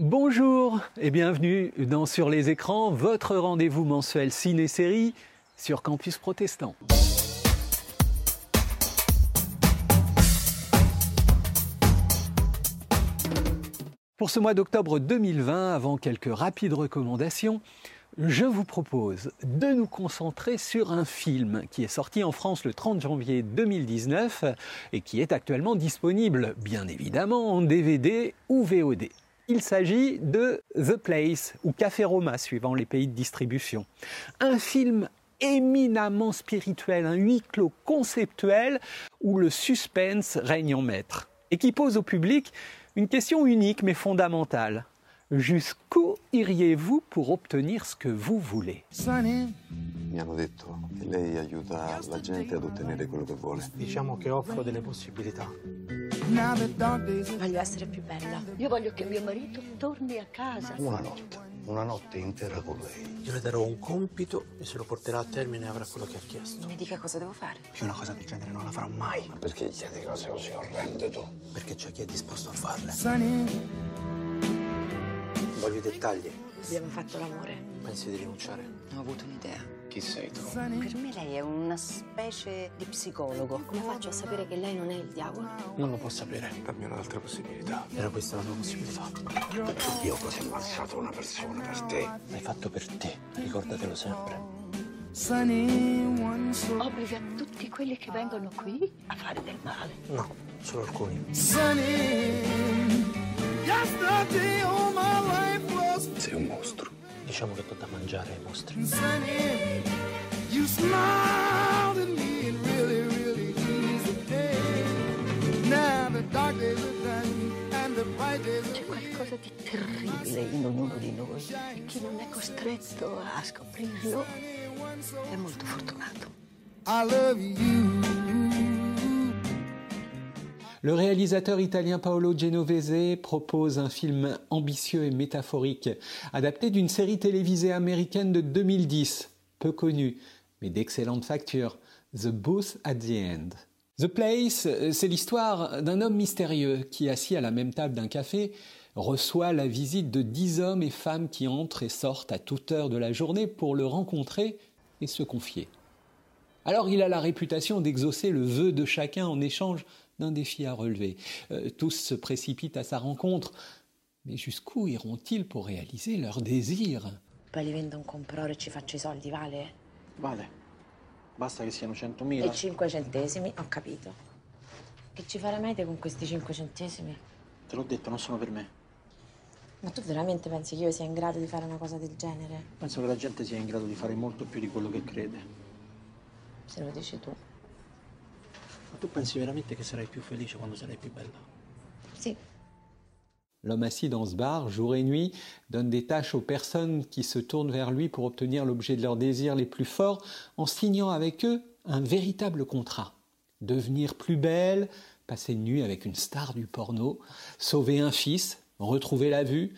Bonjour et bienvenue dans Sur les écrans, votre rendez-vous mensuel ciné-série sur Campus Protestant. Pour ce mois d'octobre 2020, avant quelques rapides recommandations, je vous propose de nous concentrer sur un film qui est sorti en France le 30 janvier 2019 et qui est actuellement disponible, bien évidemment, en DVD ou VOD. Il s'agit de The Place ou Café Roma, suivant les pays de distribution. Un film éminemment spirituel, un huis clos conceptuel où le suspense règne en maître et qui pose au public une question unique mais fondamentale. Jusqu'où iriez-vous pour ottenere ce que vous voulez? Mi hanno detto che lei aiuta la gente ad ottenere quello che vuole. Diciamo che offro delle possibilità. Voglio essere più bella. Io voglio che mio marito torni a casa. Una notte, una notte intera con lei. Io le darò un compito e se lo porterà a termine avrà quello che ha chiesto. Mi dica cosa devo fare. Io una cosa del genere non la farò mai, Ma perché chiedi cose così orrende tu? perché c'è chi è disposto a farle. Voglio i dettagli. Abbiamo fatto l'amore. Pensi di rinunciare? Ho avuto un'idea. Chi sei tu? Per me lei è una specie di psicologo. Come faccio a sapere che lei non è il diavolo? Non lo può sapere. Dammi un'altra possibilità. Era questa la tua possibilità. Io ho così ammazzato una persona per te. L'hai fatto per te. Ricordatelo sempre. Obblighi a tutti quelli che vengono qui a fare del male. No, solo alcuni. Sei un mostro. Diciamo che do da mangiare ai mostri. C'è qualcosa di terribile in ognuno di noi e chi non è costretto a scoprirlo è molto fortunato. Le réalisateur italien Paolo Genovese propose un film ambitieux et métaphorique, adapté d'une série télévisée américaine de 2010, peu connue, mais d'excellente facture, The Booth at the End. The Place, c'est l'histoire d'un homme mystérieux qui, assis à la même table d'un café, reçoit la visite de dix hommes et femmes qui entrent et sortent à toute heure de la journée pour le rencontrer et se confier. Alors il a la réputation d'exaucer le vœu de chacun en échange d'un défi à relever. Euh, tous se précipitent à sa rencontre, mais jusqu'où iront-ils pour réaliser leurs désirs Poi li vendo un comprore e ci faccio i soldi, vale? Vale. Basta che siano E 100.000. 5 centesimi, ho capito. Che ci faremete con questi 5 centesimi? Te l'ho detto, non sono per me. Ma tu veramente pensi che io sia in grado di fare una cosa del genere? Penso che la gente sia in grado di fare molto più di quello che crede. Se lo dici tu. Ma tu pensi veramente che sarai più felice quando sarai più bella? Sì, L'homme assis dans ce bar, jour et nuit, donne des tâches aux personnes qui se tournent vers lui pour obtenir l'objet de leurs désirs les plus forts, en signant avec eux un véritable contrat. Devenir plus belle, passer une nuit avec une star du porno, sauver un fils, retrouver la vue,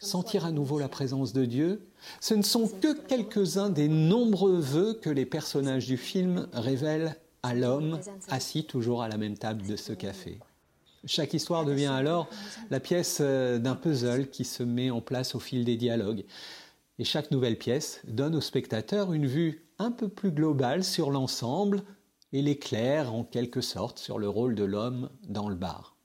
sentir à nouveau la présence de Dieu, ce ne sont que quelques-uns des nombreux vœux que les personnages du film révèlent à l'homme assis toujours à la même table de ce café. Chaque histoire devient alors la pièce euh, d'un puzzle qui se met en place au fil des dialogues. Et chaque nouvelle pièce donne au spectateur une vue un peu plus globale sur l'ensemble et l'éclaire en quelque sorte sur le rôle de l'homme dans le bar.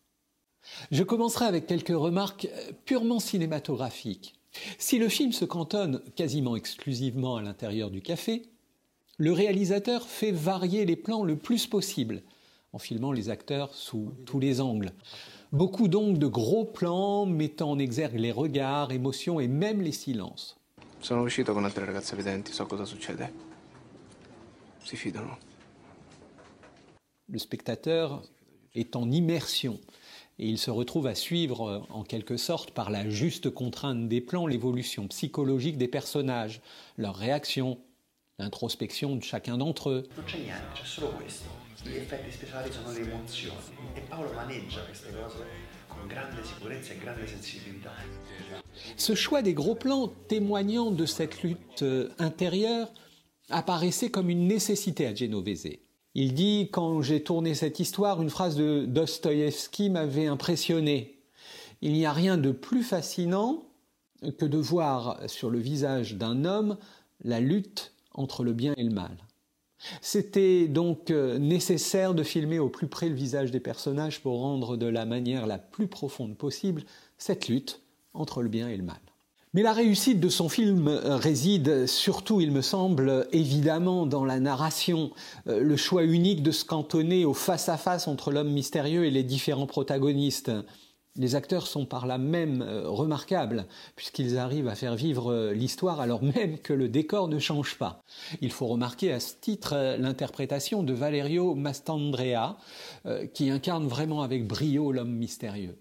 Je commencerai avec quelques remarques euh, purement cinématographiques. Si le film se cantonne quasiment exclusivement à l'intérieur du café, le réalisateur fait varier les plans le plus possible en filmant les acteurs sous tous les angles. Beaucoup donc de gros plans mettant en exergue les regards, émotions et même les silences. Sono uscito con altre ragazze vedenti, so cosa succede. Si fidano. Le spectateur est en immersion et il se retrouve à suivre euh, en quelque sorte par la juste contrainte des plans l'évolution psychologique des personnages, leurs réactions, l'introspection de chacun d'entre eux. Non c'è niente, c'è solo questo. Gli effetti speciali sono le emozioni e Paolo maneggia queste cose con grande sicurezza e grande sensibilità. Ce choix des gros plans témoignant de cette lutte euh, intérieure apparaissait comme une nécessité à Genovese. Il dit Quand j'ai tourné cette histoire, une phrase de Dostoïevski m'avait impressionné. Il n'y a rien de plus fascinant que de voir sur le visage d'un homme la lutte entre le bien et le mal. C'était donc euh, nécessaire de filmer au plus près le visage des personnages pour rendre de la manière la plus profonde possible cette lutte entre le bien et le mal. Mais la réussite de son film réside surtout, il me semble, évidemment dans la narration, euh, le choix unique de se cantonner au face-à-face entre l'homme mystérieux et les différents protagonistes. Les acteurs sont par là même euh, remarquables, puisqu'ils arrivent à faire vivre euh, l'histoire alors même que le décor ne change pas. Il faut remarquer à ce titre l'interprétation de Valerio Mastandrea, qui incarne vraiment avec brio l'homme mystérieux.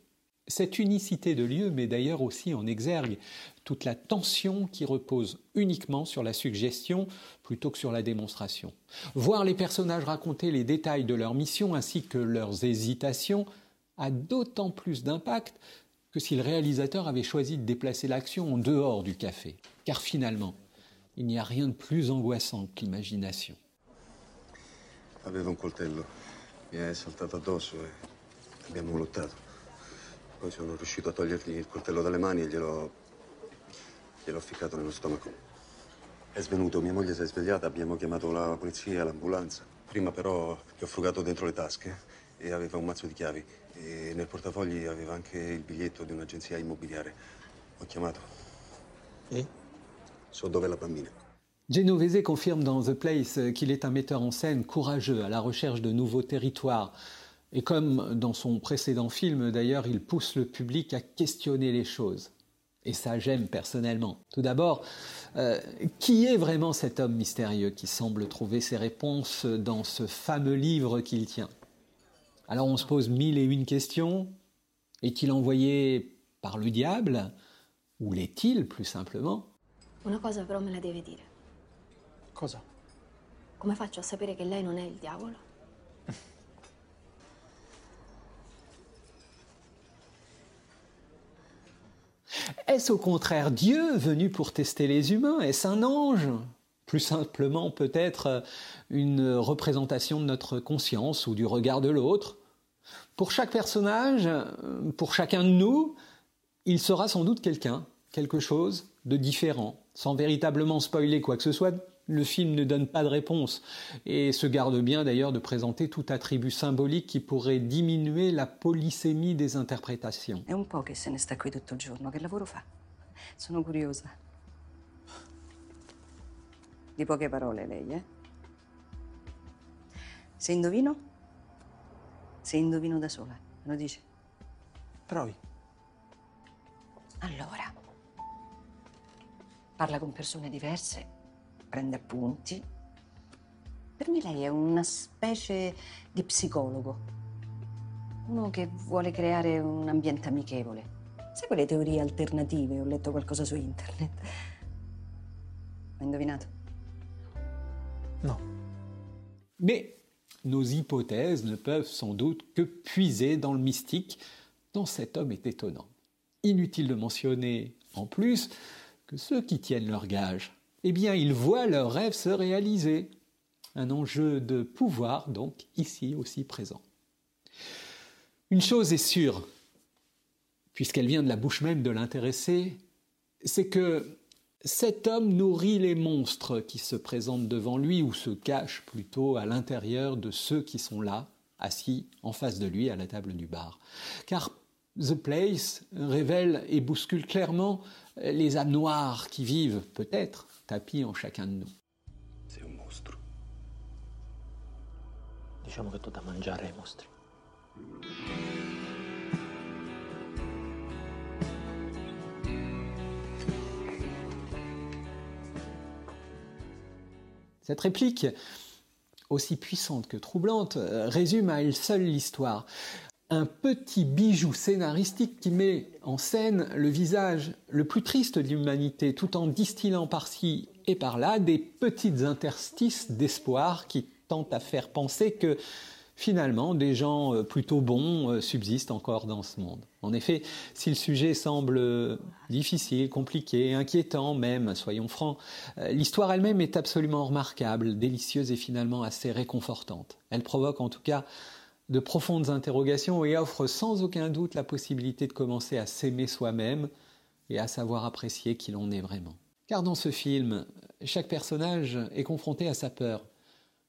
Cette unicité de lieu met d'ailleurs aussi en exergue toute la tension qui repose uniquement sur la suggestion plutôt que sur la démonstration. Voir les personnages raconter les détails de leur mission ainsi que leurs hésitations a d'autant plus d'impact que si le réalisateur avait choisi de déplacer l'action en dehors du café. Car finalement, il n'y a rien de plus angoissant que l'imagination. Aveva un coltello, mi è saltato addosso e abbiamo lottato. Poi sono riuscito a togliergli il coltello dalle mani e gliel'ho Gliel'ho ficcato nello stomaco. È svenuto, mia moglie si è svegliata, abbiamo chiamato la polizia, l'ambulanza. Prima però gli ho frugato dentro le tasche e aveva un mazzo di chiavi. E nel portafogli aveva anche il biglietto di un'agenzia immobiliare. Ho chiamato. E? So dove è la bambina. Genovese confirme dans The Place qu'il est un metteur en scène courageux à la recherche de nouveaux territoires. Et comme dans son précédent film, d'ailleurs, il pousse le public à questionner les choses. Et ça, j'aime personnellement. Tout d'abord, euh, qui est vraiment cet homme mystérieux qui semble trouver ses réponses dans ce fameux livre qu'il tient? Alors on se pose mille et une questions. Est-il envoyé par le diable Ou l'est-il, plus simplement? Una cosa però me la deve dire. Cosa? Come faccio a sapere che lei non è il diavolo? Est-ce au contraire Dieu venu pour tester les humains? Est-ce un ange? Plus simplement peut-être une représentation de notre conscience ou du regard de l'autre Pour chaque personnage, pour chacun de nous, il sera sans doute quelqu'un, quelque chose de différent, sans véritablement spoiler quoi que ce soit. Le film ne donne pas de réponse et se garde bien d'ailleurs de présenter tout attribut symbolique qui pourrait diminuer la polysémie des interprétations. È un po' che se ne sta qui tutto giorno. Che lavoro fa? Sono curiosa. Di poche parole lei, eh? Se indovino? Se indovino da sola, me lo dice? Provi. Allora, parla con persone diverse, prende appunti. Per me lei è una specie di psicologo. Uno che vuole creare un ambiente amichevole. Sai quelle teorie alternative? Ho letto qualcosa su internet. Ho indovinato? No. Mais nos hypothèses ne peuvent sans doute que puiser dans le mystique dont cet homme est étonnant. Inutile de mentionner en plus que ceux qui tiennent leur gage, eh bien, ils voient leurs rêves se réaliser. Un enjeu de pouvoir, donc, ici aussi présent. Une chose est sûre, puisqu'elle vient de la bouche même de l'intéressé, c'est que cet homme nourrit les monstres qui se présentent devant lui ou se cachent plutôt à l'intérieur de ceux qui sont là, assis en face de lui à la table du bar. Car The Place révèle et bouscule clairement les âmes noires qui vivent, peut-être, tapis en chacun de nous. Sei un mostro. Diciamo che tu da mangiare ai mostri. Cette réplique, aussi puissante que troublante, euh, résume à elle seule l'histoire. Un petit bijou scénaristique qui met en scène le visage le plus triste de l'humanité, tout en distillant par-ci et par-là des petites interstices d'espoir qui tentent à faire penser que finalement des gens euh, plutôt bons euh, subsistent encore dans ce monde. En effet, si le sujet semble euh, difficile, compliqué, inquiétant même, soyons francs, l'histoire elle-même est absolument remarquable, délicieuse et finalement assez réconfortante. Elle provoque en tout cas de profondes interrogations et offre sans aucun doute la possibilité de commencer à s'aimer soi-même et à savoir apprécier qui l'on est vraiment. Car dans ce film, chaque personnage est confronté à sa peur,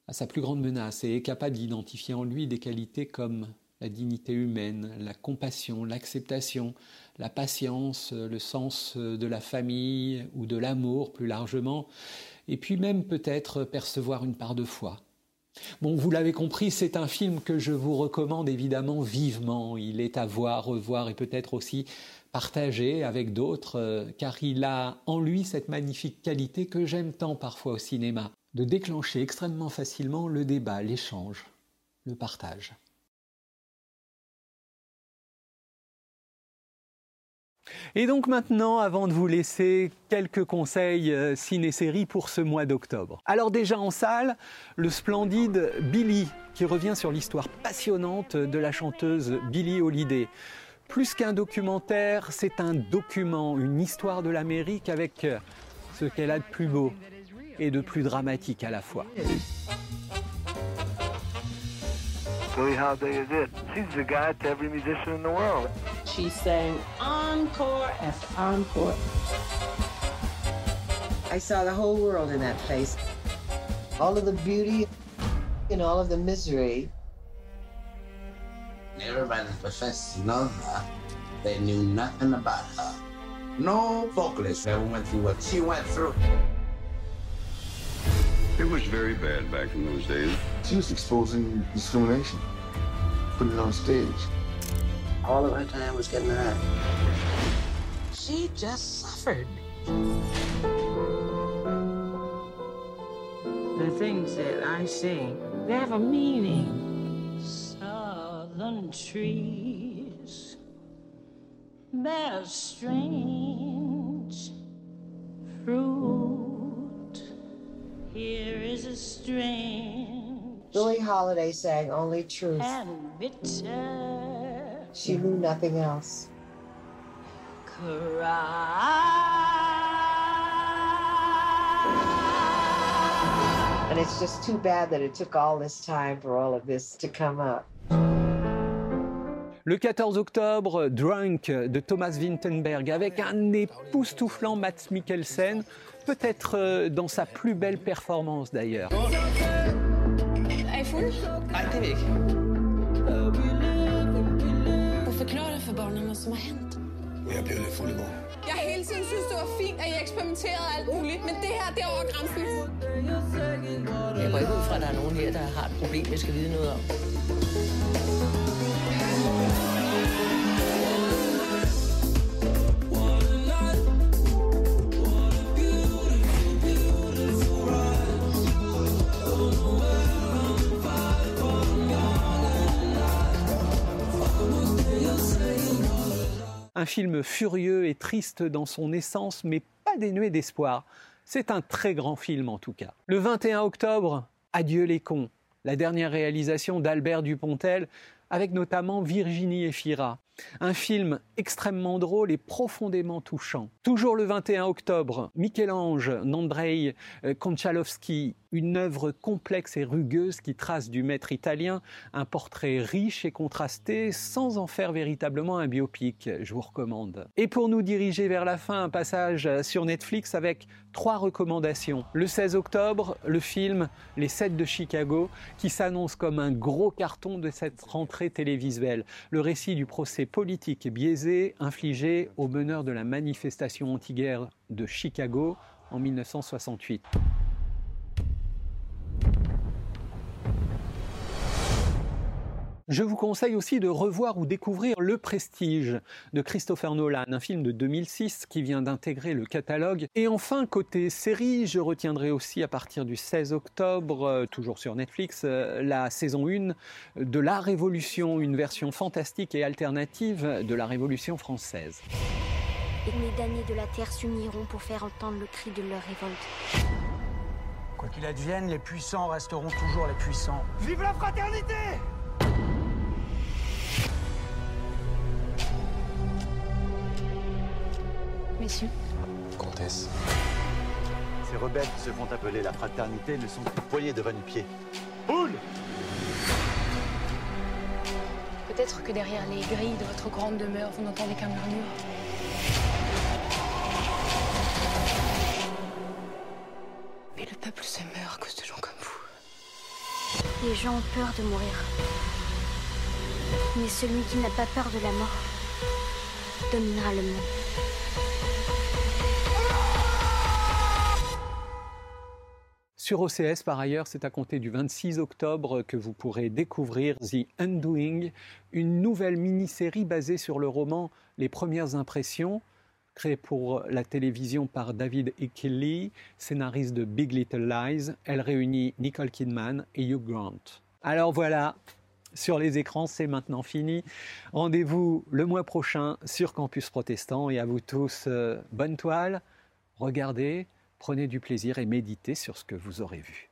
à sa plus grande menace et est capable d'identifier en lui des qualités comme la dignité humaine, la compassion, l'acceptation, la patience, le sens de la famille ou de l'amour plus largement, et puis même peut-être percevoir une part de foi. Bon, vous l'avez compris, c'est un film que je vous recommande évidemment vivement. Il est à voir, revoir et peut-être aussi partager avec d'autres, euh, car il a en lui cette magnifique qualité que j'aime tant parfois au cinéma, de déclencher extrêmement facilement le débat, l'échange, le partage. Et donc maintenant, avant de vous laisser quelques conseils euh, ciné-série pour ce mois d'octobre. Alors déjà en salle, le splendide Billy, qui revient sur l'histoire passionnante de la chanteuse Billie Holiday. Plus qu'un documentaire, c'est un document, une histoire de l'Amérique avec ce qu'elle a de plus beau et de plus dramatique à la fois. She's sang encore after encore. I saw the whole world in that face. All of the beauty and all of the misery. Everybody professed to know her. They knew nothing about her. No vocalist ever went through what she went through. It was very bad back in those days. She was exposing discrimination, putting it on stage. All of her time was getting hurt. She just suffered. The things that I sing, they have a meaning. Southern trees bear strange strange Billie Holiday sang only truth. and bitter She knew nothing else. cry. And it's just too bad that it took all this time for all of this to come up. Le 14 octobre, Drunk de Thomas Vinterberg avec un époustouflant Mats Mikkelsen, peut-être euh, dans sa plus belle performance d'ailleurs. Jeg blev lidt fuld i går. Jeg har hele tiden synes, det var fint, at I eksperimenterede alt muligt, men det her, er ikke ud fra, at der er nogen her, der har et problem, skal vide noget om. Un film furieux et triste dans son essence, mais pas dénué d'espoir. C'est un très grand film en tout cas. Le 21 octobre, Adieu les cons, la dernière réalisation d'Albert Dupontel, avec notamment Virginie Efira. Un film extrêmement drôle et profondément touchant. Toujours le 21 octobre, Michel-Ange Nandrei euh, Konchalovsky, une œuvre complexe et rugueuse qui trace du maître italien un portrait riche et contrasté sans en faire véritablement un biopic. Je vous recommande. Et pour nous diriger vers la fin, un passage sur Netflix avec trois recommandations. Le 16 octobre, le film Les 7 de Chicago qui s'annonce comme un gros carton de cette rentrée télévisuelle. Le récit du procès politique biaisé infligé aux meneurs de la manifestation anti-guerre de Chicago en 1968. Je vous conseille aussi de revoir ou découvrir Le Prestige de Christopher Nolan, un film de 2006 qui vient d'intégrer le catalogue. Et enfin, côté série, je retiendrai aussi à partir du 16 octobre, euh, toujours sur Netflix, euh, la saison 1 de La Révolution, une version fantastique et alternative de la Révolution française. Les damnés de la Terre s'uniront pour faire entendre le cri de leur révolte. Quoi qu'il advienne, les puissants resteront toujours les puissants. Vive la fraternité Messieurs. Comtesse. Ces rebelles qui se font appeler la fraternité ne sont qu'une poignée de boule Boule Peut-être que derrière les grilles de votre grande demeure, vous n'entendez qu'un murmure. Mais le peuple se meurt à cause de gens comme vous. Les gens ont peur de mourir. Mais celui qui n'a pas peur de la mort dominera le monde. Sur OCS, par ailleurs, c'est à compter du 26 octobre que vous pourrez découvrir The Undoing, une nouvelle mini-série basée sur le roman Les Premières Impressions, créée pour la télévision par David Ickley, scénariste de Big Little Lies. Elle réunit Nicole Kidman et Hugh Grant. Alors voilà, sur les écrans, c'est maintenant fini. Rendez-vous le mois prochain sur Campus Protestant et à vous tous, euh, bonne toile, regardez, prenez du plaisir et méditez sur ce que vous aurez vu.